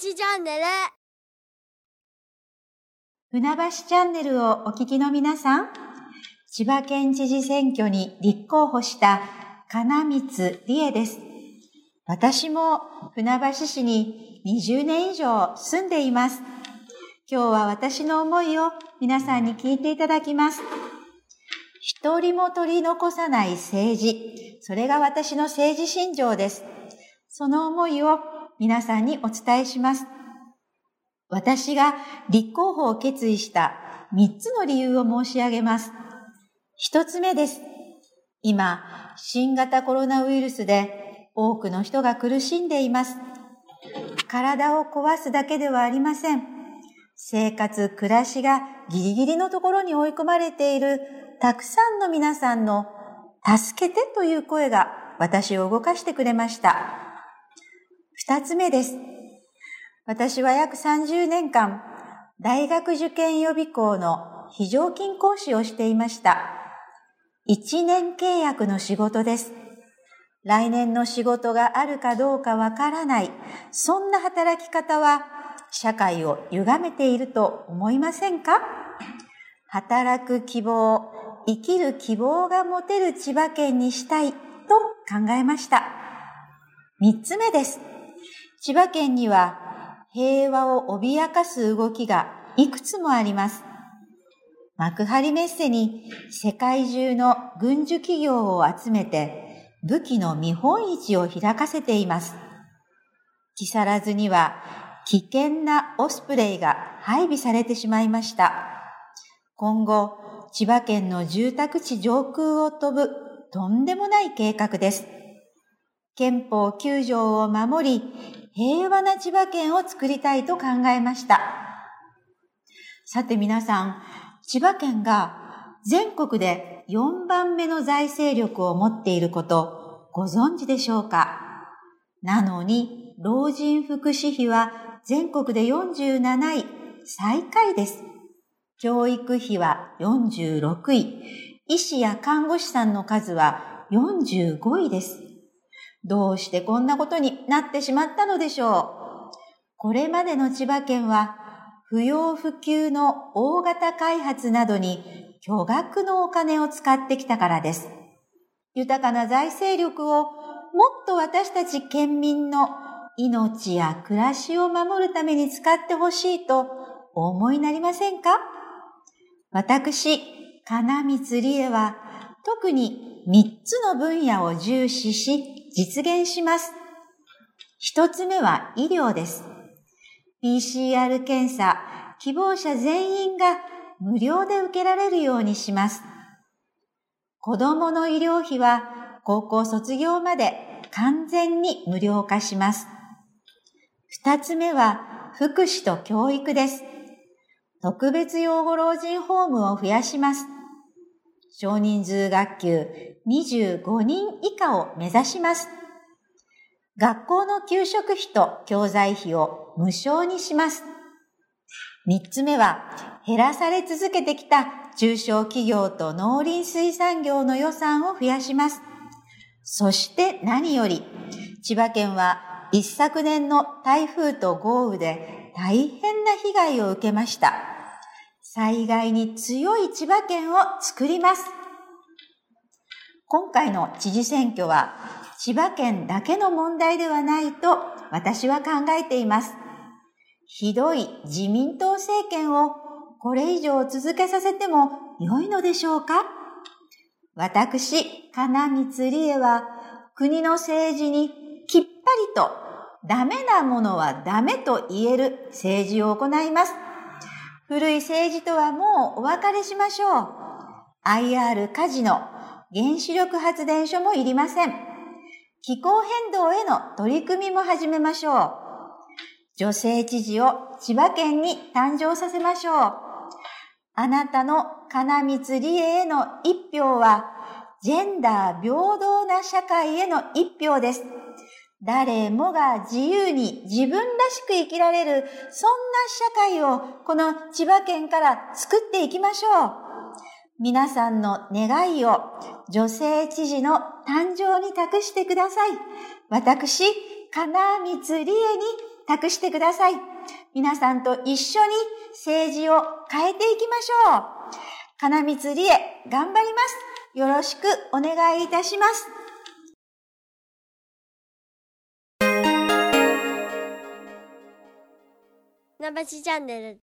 橋チャンネル船橋チャンネルをお聞きの皆さん、千葉県知事選挙に立候補した金光理恵です。私も船橋市に20年以上住んでいます。今日は私の思いを皆さんに聞いていただきます。一人も取り残さない政治。それが私の政治信条です。その思いを皆さんにお伝えします。私が立候補を決意した3つの理由を申し上げます。1つ目です。今、新型コロナウイルスで多くの人が苦しんでいます。体を壊すだけではありません。生活、暮らしがギリギリのところに追い込まれているたくさんの皆さんの助けてという声が私を動かしてくれました。二つ目です。私は約30年間、大学受験予備校の非常勤講師をしていました。一年契約の仕事です。来年の仕事があるかどうかわからない、そんな働き方は社会を歪めていると思いませんか？働く希望、生きる希望が持てる千葉県にしたいと考えました。三つ目です。千葉県には平和を脅かす動きがいくつもあります。幕張メッセに世界中の軍需企業を集めて武器の見本市を開かせています。木更津には危険なオスプレイが配備されてしまいました。今後、千葉県の住宅地上空を飛ぶとんでもない計画です。憲法9条を守り、平和な千葉県を作りたいと考えました。さて皆さん、千葉県が全国で4番目の財政力を持っていることご存知でしょうか？なのに、老人福祉費は全国で47位、最下位です。教育費は46位、医師や看護師さんの数は45位です。どうしてこんなことになってしまったのでしょう。これまでの千葉県は、不要不急の大型開発などに巨額のお金を使ってきたからです。豊かな財政力をもっと私たち県民の命や暮らしを守るために使ってほしいとお思いになりませんか？私、金光理恵は特に3つの分野を重視し、実現します。一つ目は医療です。PCR 検査、希望者全員が無料で受けられるようにします。子供の医療費は高校卒業まで完全に無料化します。二つ目は福祉と教育です。特別養護老人ホームを増やします。少人数学級25人以下を目指します。学校の給食費と教材費を無償にします。三つ目は、減らされ続けてきた中小企業と農林水産業の予算を増やします。そして何より、千葉県は一昨年の台風と豪雨で大変な被害を受けました。災害に強い千葉県を作ります。今回の知事選挙は千葉県だけの問題ではないと私は考えています。ひどい自民党政権をこれ以上続けさせても良いのでしょうか？私、金光理恵は国の政治にきっぱりとダメなものはダメと言える政治を行います。古い政治とはもうお別れしましょう。IR カジノ、原子力発電所もいりません。気候変動への取り組みも始めましょう。女性知事を千葉県に誕生させましょう。あなたの金光理恵への一票は、ジェンダー平等な社会への一票です。誰もが自由に自分らしく生きられる、そんな社会をこの千葉県から作っていきましょう。皆さんの願いを女性知事の誕生に託してください。私、金光理恵に託してください。皆さんと一緒に政治を変えていきましょう。金光理恵、頑張ります。よろしくお願いいたします。なばしチャンネル